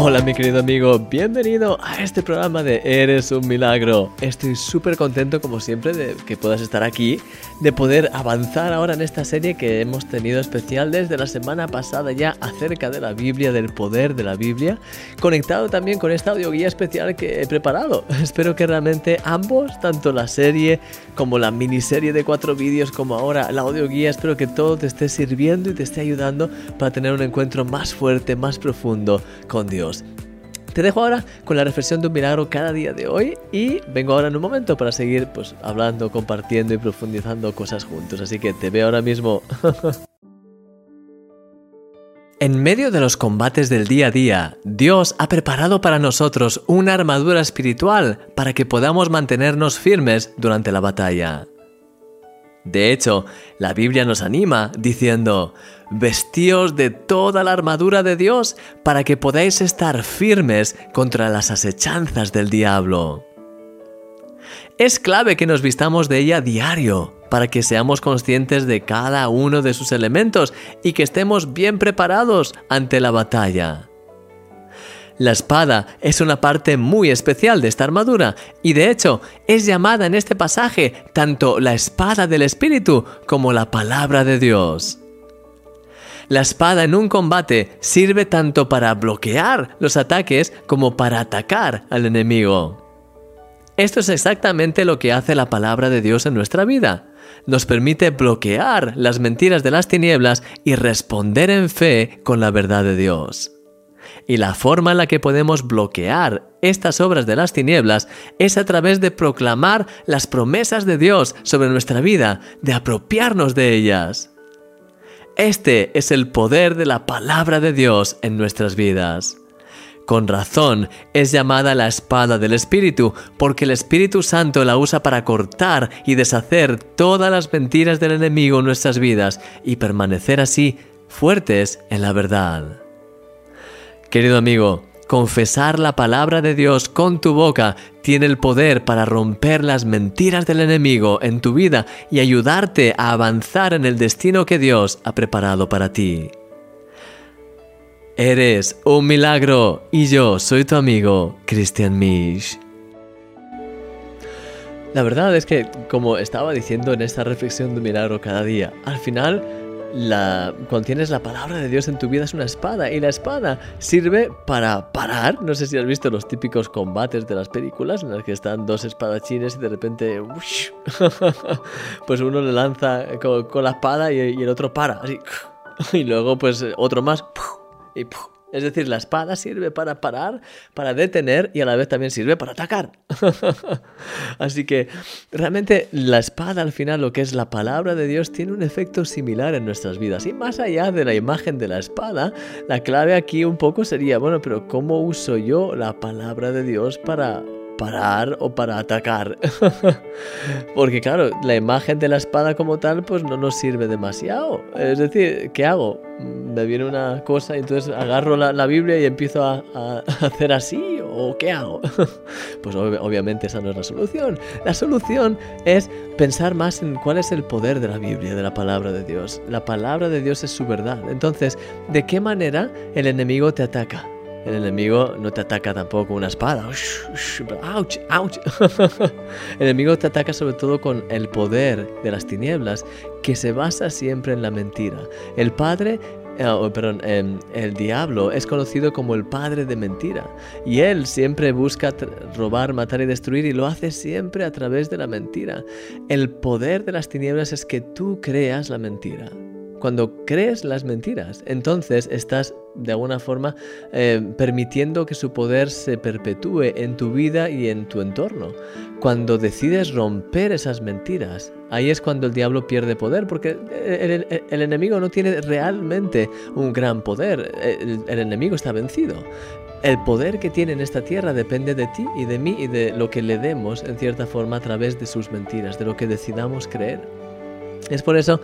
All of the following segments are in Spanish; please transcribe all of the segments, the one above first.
Hola mi querido amigo, bienvenido a este programa de Eres un Milagro. Estoy súper contento como siempre de que puedas estar aquí, de poder avanzar ahora en esta serie que hemos tenido especial desde la semana pasada ya acerca de la Biblia, del poder de la Biblia, conectado también con esta audioguía especial que he preparado. Espero que realmente ambos, tanto la serie como la miniserie de cuatro vídeos como ahora la audioguía, espero que todo te esté sirviendo y te esté ayudando para tener un encuentro más fuerte, más profundo con Dios. Te dejo ahora con la reflexión de un milagro cada día de hoy y vengo ahora en un momento para seguir pues hablando, compartiendo y profundizando cosas juntos. Así que te veo ahora mismo. En medio de los combates del día a día, Dios ha preparado para nosotros una armadura espiritual para que podamos mantenernos firmes durante la batalla. De hecho, la Biblia nos anima diciendo, vestíos de toda la armadura de Dios para que podáis estar firmes contra las asechanzas del diablo. Es clave que nos vistamos de ella diario para que seamos conscientes de cada uno de sus elementos y que estemos bien preparados ante la batalla. La espada es una parte muy especial de esta armadura y de hecho es llamada en este pasaje tanto la espada del Espíritu como la palabra de Dios. La espada en un combate sirve tanto para bloquear los ataques como para atacar al enemigo. Esto es exactamente lo que hace la palabra de Dios en nuestra vida. Nos permite bloquear las mentiras de las tinieblas y responder en fe con la verdad de Dios. Y la forma en la que podemos bloquear estas obras de las tinieblas es a través de proclamar las promesas de Dios sobre nuestra vida, de apropiarnos de ellas. Este es el poder de la palabra de Dios en nuestras vidas. Con razón es llamada la espada del Espíritu, porque el Espíritu Santo la usa para cortar y deshacer todas las mentiras del enemigo en nuestras vidas y permanecer así fuertes en la verdad. Querido amigo, confesar la palabra de Dios con tu boca tiene el poder para romper las mentiras del enemigo en tu vida y ayudarte a avanzar en el destino que Dios ha preparado para ti. Eres un milagro y yo soy tu amigo, Christian Misch. La verdad es que, como estaba diciendo en esta reflexión de milagro cada día, al final la, cuando tienes la palabra de Dios en tu vida es una espada y la espada sirve para parar. No sé si has visto los típicos combates de las películas en las que están dos espadachines y de repente pues uno le lanza con, la espada y, y, el otro para así y luego pues otro más y es decir, la espada sirve para parar, para detener y a la vez también sirve para atacar. Así que realmente la espada al final, lo que es la palabra de Dios, tiene un efecto similar en nuestras vidas. Y más allá de la imagen de la espada, la clave aquí un poco sería, bueno, pero ¿cómo uso yo la palabra de Dios para parar o para atacar. Porque claro, la imagen de la espada como tal pues no nos sirve demasiado. Es decir, ¿qué hago? Me viene una cosa y entonces agarro la, Biblia y empiezo a, hacer así o ¿qué hago? Pues obviamente esa no es la solución. La solución es pensar más en cuál es el poder de la Biblia, de la palabra de Dios. La palabra de Dios es su verdad. Entonces, ¿de qué manera el enemigo te ataca? El enemigo no te ataca tampoco con una espada. ¡Auch! ¡Auch! el enemigo te ataca sobre todo con el poder de las tinieblas, que se basa siempre en la mentira. El padre eh, oh, perdón, em, el diablo es conocido como el padre de mentira y él siempre busca robar, matar y destruir y lo hace siempre a través de la mentira. El poder de las tinieblas es que tú creas la mentira. Cuando crees las mentiras, entonces estás de alguna forma eh, permitiendo que su poder se perpetúe en tu vida y en tu entorno. Cuando decides romper esas mentiras, ahí es cuando el diablo pierde poder, porque el, enemigo no tiene realmente un gran poder, el enemigo está vencido. El poder que tiene en esta tierra depende de ti y de mí y de lo que le demos en cierta forma a través de sus mentiras, de lo que decidamos creer. Es por eso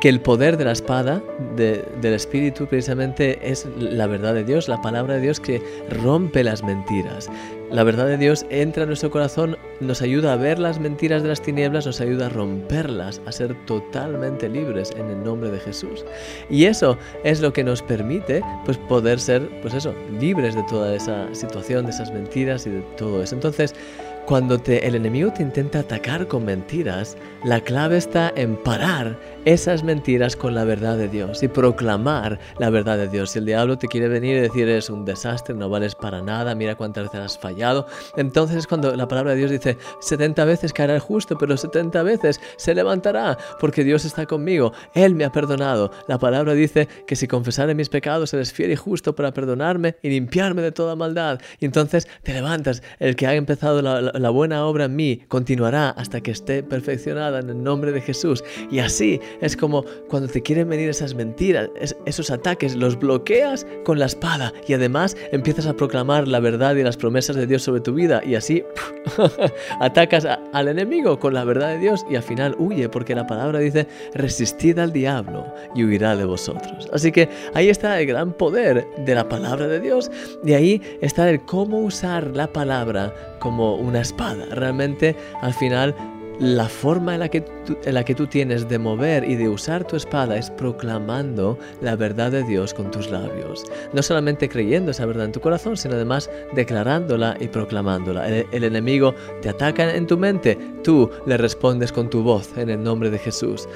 que el poder de la espada del Espíritu precisamente es la verdad de Dios, la palabra de Dios que rompe las mentiras. La verdad de Dios entra en nuestro corazón, nos ayuda a ver las mentiras de las tinieblas, nos ayuda a romperlas, a ser totalmente libres en el nombre de Jesús. Y eso es lo que nos permite pues, poder ser, pues eso, libres de toda esa situación, de esas mentiras y de todo eso. Entonces, cuando el enemigo te intenta atacar con mentiras, la clave está en parar esas mentiras con la verdad de Dios y proclamar la verdad de Dios. Si el diablo te quiere venir y decir eres un desastre, no vales para nada, mira cuántas veces has fallado, entonces cuando la palabra de Dios dice 70 veces caerá el justo, pero 70 veces se levantará porque Dios está conmigo, Él me ha perdonado. La palabra dice que si confesare mis pecados, eres fiel y justo para perdonarme y limpiarme de toda maldad. Y entonces te levantas, el que ha empezado la la buena obra en mí continuará hasta que esté perfeccionada en el nombre de Jesús. Y así es como cuando te quieren venir esas mentiras, esos ataques, los bloqueas con la espada y además empiezas a proclamar la verdad y las promesas de Dios sobre tu vida y así atacas al enemigo con la verdad de Dios y al final huye porque la palabra dice resistid al diablo y huirá de vosotros. Así que ahí está el gran poder de la palabra de Dios y ahí está el cómo usar la palabra como una espada. Realmente al final la forma en la, que tú, en la que tú tienes de mover y de usar tu espada es proclamando la verdad de Dios con tus labios. No solamente creyendo esa verdad en tu corazón, sino además declarándola y proclamándola. El, el enemigo te ataca en tu mente, tú le respondes con tu voz en el nombre de Jesús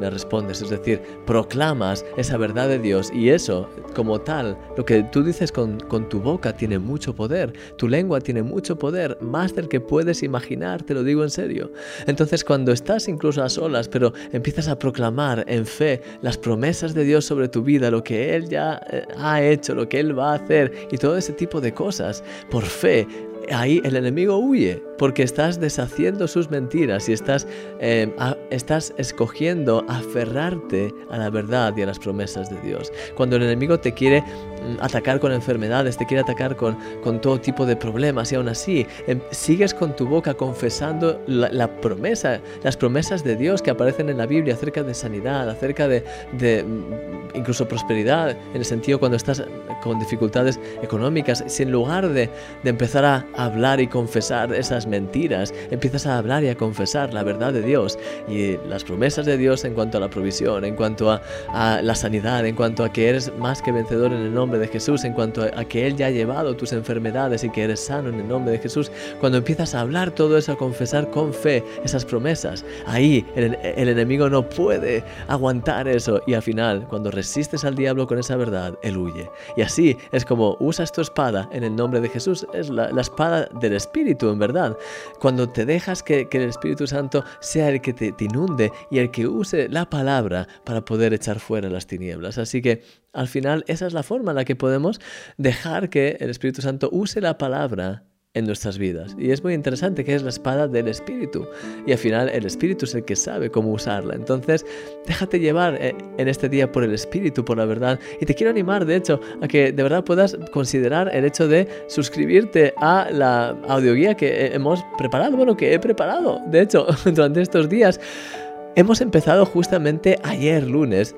le respondes, es decir, proclamas esa verdad de Dios y eso, como tal, lo que tú dices con, con, tu boca tiene mucho poder, tu lengua tiene mucho poder, más del que puedes imaginar, te lo digo en serio. Entonces cuando estás incluso a solas, pero empiezas a proclamar en fe las promesas de Dios sobre tu vida, lo que Él ya eh, ha hecho, lo que Él va a hacer y todo ese tipo de cosas, por fe, ahí el enemigo huye porque estás deshaciendo sus mentiras y estás, em, estás escogiendo aferrarte a la verdad y a las promesas de Dios. Cuando el enemigo te quiere mm, atacar con enfermedades, te quiere atacar con, con todo tipo de problemas y aún así em, sigues con tu boca confesando la, promesa, las promesas de Dios que aparecen en la Biblia acerca de sanidad, acerca de, de mm, incluso prosperidad, en el sentido cuando estás con dificultades económicas, si en lugar de, de empezar a hablar y confesar esas mentiras, empiezas a hablar y a confesar la verdad de Dios y las promesas de Dios en cuanto a la provisión, en cuanto a, la sanidad, en cuanto a que eres más que vencedor en el nombre de Jesús, en cuanto a, que Él ya ha llevado tus enfermedades y que eres sano en el nombre de Jesús, cuando empiezas a hablar todo eso, a confesar con fe esas promesas, ahí el, enemigo no puede aguantar eso y al final, cuando resistes al diablo con esa verdad, Él huye. Y así es como usas tu espada en el nombre de Jesús, es la espada del Espíritu, en verdad. Cuando te dejas que, el Espíritu Santo sea el que te, inunde y el que use la palabra para poder echar fuera las tinieblas. Así que al final esa es la forma en la que podemos dejar que el Espíritu Santo use la palabra en nuestras vidas. Y es muy interesante que es la espada del Espíritu. Y al final el Espíritu es el que sabe cómo usarla. Entonces, déjate llevar eh, en este día por el Espíritu, por la verdad. Y te quiero animar, de hecho, a que de verdad puedas considerar el hecho de suscribirte a la audioguía que hemos preparado. Bueno, que he preparado, de hecho, durante estos días. Hemos empezado justamente ayer lunes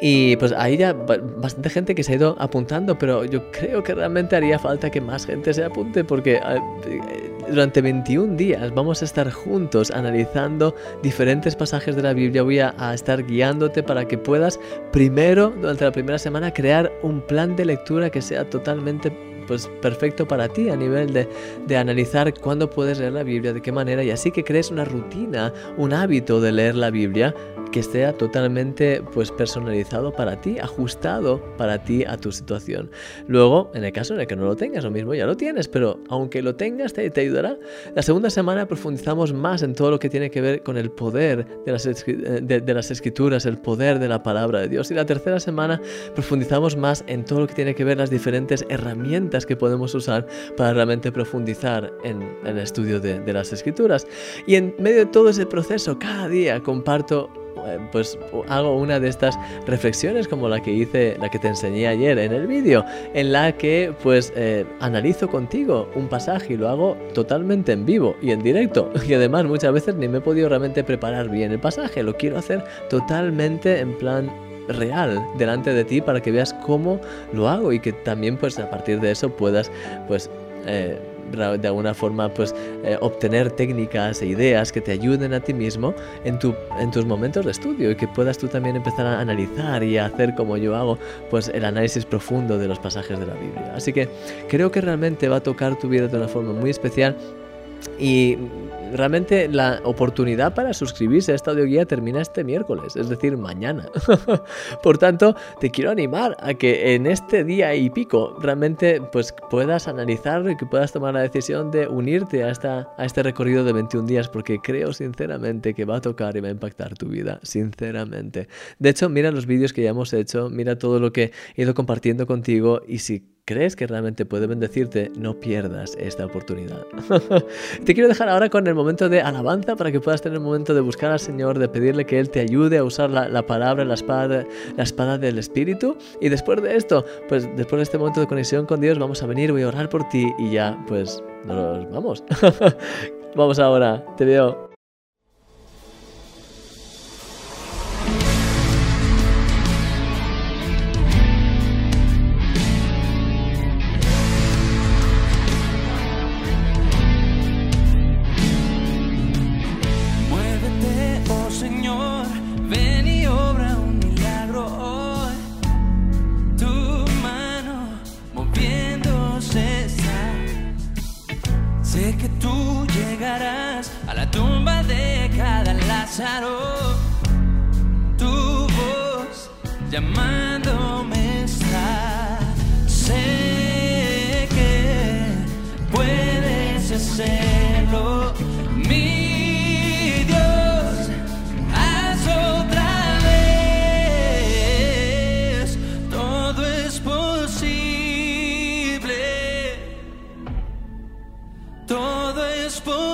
y pues ahí ya bastante gente que se ha ido apuntando, pero yo creo que realmente haría falta que más gente se apunte porque eh, durante 21 días vamos a estar juntos analizando diferentes pasajes de la Biblia. Voy a estar guiándote para que puedas primero, durante la primera semana, crear un plan de lectura que sea totalmente pues perfecto para ti a nivel de, de, analizar cuándo puedes leer la Biblia, de qué manera, y así que crees una rutina, un hábito de leer la Biblia que esté totalmente pues personalizado para ti, ajustado para ti a tu situación. Luego, en el caso en el que no lo tengas, lo mismo ya lo tienes, pero aunque lo tengas te, te ayudará. La segunda semana profundizamos más en todo lo que tiene que ver con el poder de las, de, de las escrituras, el poder de la palabra de Dios. Y la tercera semana profundizamos más en todo lo que tiene que ver las diferentes herramientas que podemos usar para realmente profundizar en, el estudio de, de las escrituras. Y en medio de todo ese proceso, cada día comparto eh, pues hago una de estas reflexiones como la que hice, la que te enseñé ayer en el vídeo, en la que pues eh, analizo contigo un pasaje y lo hago totalmente en vivo y en directo. Y además muchas veces ni me he podido realmente preparar bien el pasaje, lo quiero hacer totalmente en plan real delante de ti para que veas cómo lo hago y que también pues a partir de eso puedas pues eh, de alguna forma pues eh, obtener técnicas e ideas que te ayuden a ti mismo en, tu, en tus momentos de estudio y que puedas tú también empezar a analizar y a hacer como yo hago pues el análisis profundo de los pasajes de la Biblia. Así que creo que realmente va a tocar tu vida de una forma muy especial y realmente la oportunidad para suscribirse a esta audioguía termina este miércoles, es decir, mañana. Por tanto, te quiero animar a que en este día y pico realmente pues puedas analizarlo y que puedas tomar la decisión de unirte a, esta, a este recorrido de 21 días porque creo sinceramente que va a tocar y va a impactar tu vida, sinceramente. De hecho, mira los vídeos que ya hemos hecho, mira todo lo que he ido compartiendo contigo y si crees que realmente puede bendecirte, no pierdas esta oportunidad. te quiero dejar ahora con el momento de alabanza para que puedas tener el momento de buscar al Señor, de pedirle que Él te ayude a usar la, palabra, la espada, la espada del Espíritu. Y después de esto, pues después de este momento de conexión con Dios, vamos a venir, voy a orar por ti y ya, pues nos vamos. vamos ahora, te veo. Mi Dios, haz otra vez. Todo es posible. Todo es posible.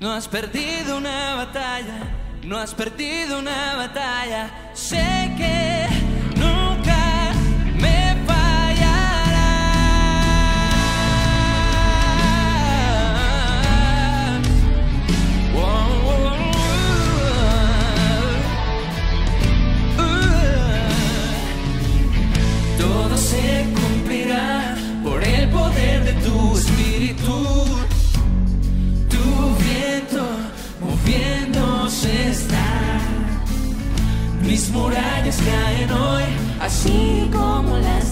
No has perdido una batalla, no has perdido una batalla. Murallas caen hoy, así como las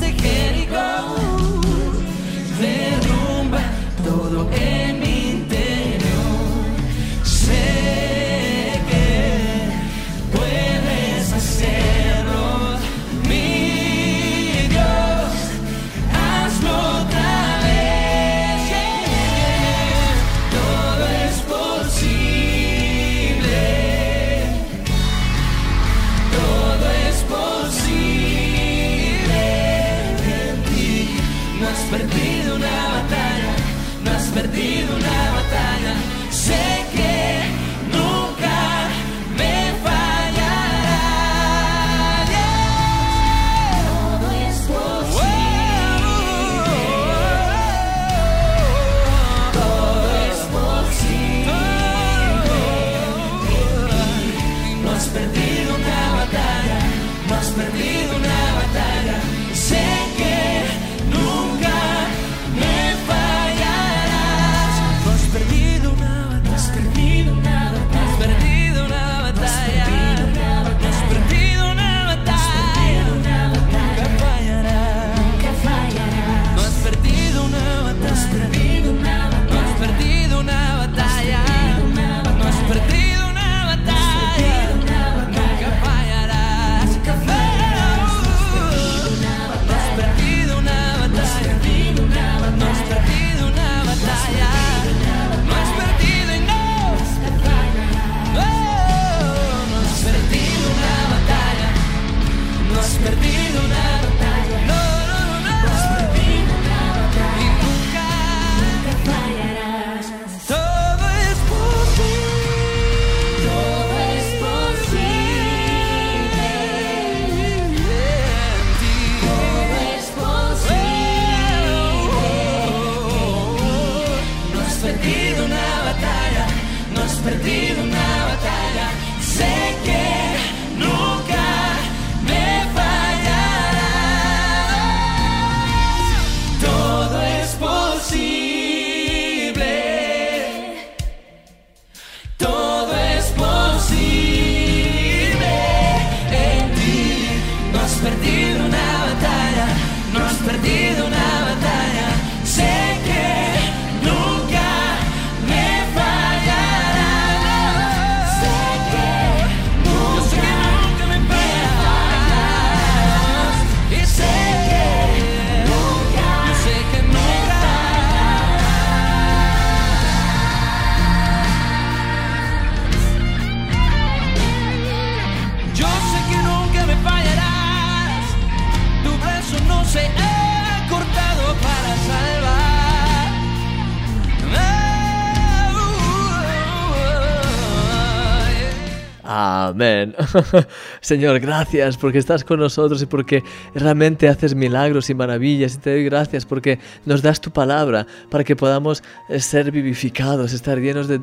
say Amén. Señor, gracias porque estás con nosotros y porque realmente haces milagros y maravillas. Y te doy gracias porque nos das tu palabra para que podamos eh, ser vivificados, estar llenos de,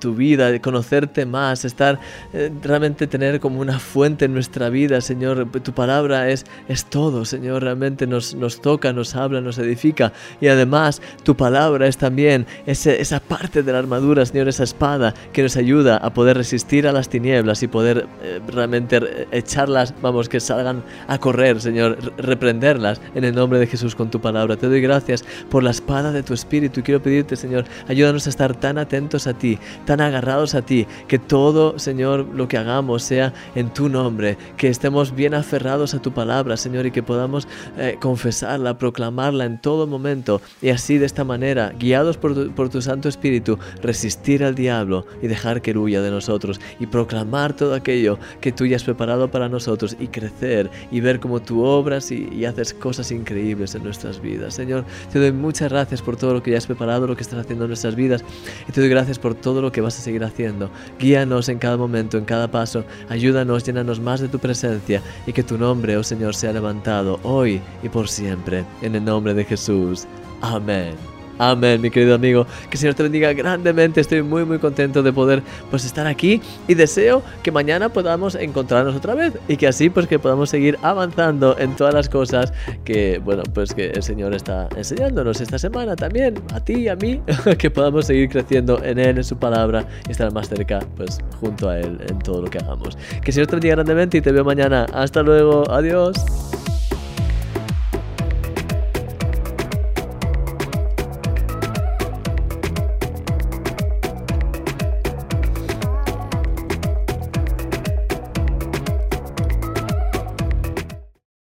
tu vida, de conocerte más, estar eh, realmente tener como una fuente en nuestra vida, Señor. Tu palabra es, es todo, Señor. Realmente nos, nos toca, nos habla, nos edifica. Y además, tu palabra es también esa parte de la armadura, Señor, esa espada que nos ayuda a poder resistir a las tinieblas y poder eh, realmente echarlas, vamos, que salgan a correr, Señor, reprenderlas en el nombre de Jesús con tu palabra. Te doy gracias por la espada de tu espíritu y quiero pedirte, Señor, ayúdanos a estar tan atentos a ti, tan agarrados a ti, que todo, Señor, lo que hagamos sea en tu nombre, que estemos bien aferrados a tu palabra, Señor, y que podamos eh, confesarla, proclamarla en todo momento y así de esta manera, guiados por tu, por tu Santo Espíritu, resistir al diablo y dejar que huya de nosotros y proclamar todo aquello que tú ya has preparado para nosotros y crecer y ver cómo tú obras y, haces cosas increíbles en nuestras vidas. Señor, te doy muchas gracias por todo lo que ya has preparado, lo que estás haciendo en nuestras vidas y te doy gracias por todo lo que vas a seguir haciendo. Guíanos en cada momento, en cada paso, ayúdanos, llénanos más de tu presencia y que tu nombre, oh Señor, sea levantado hoy y por siempre. En el nombre de Jesús. Amén. Amén, mi querido amigo. Que el Señor te bendiga grandemente. Estoy muy, muy contento de poder pues estar aquí y deseo que mañana podamos encontrarnos otra vez y que así pues que podamos seguir avanzando en todas las cosas que, bueno, pues que el Señor está enseñándonos esta semana también, a ti y a mí, que podamos seguir creciendo en Él, en su palabra y estar más cerca, pues junto a Él en todo lo que hagamos. Que el Señor te bendiga grandemente y te veo mañana. Hasta luego. Adiós.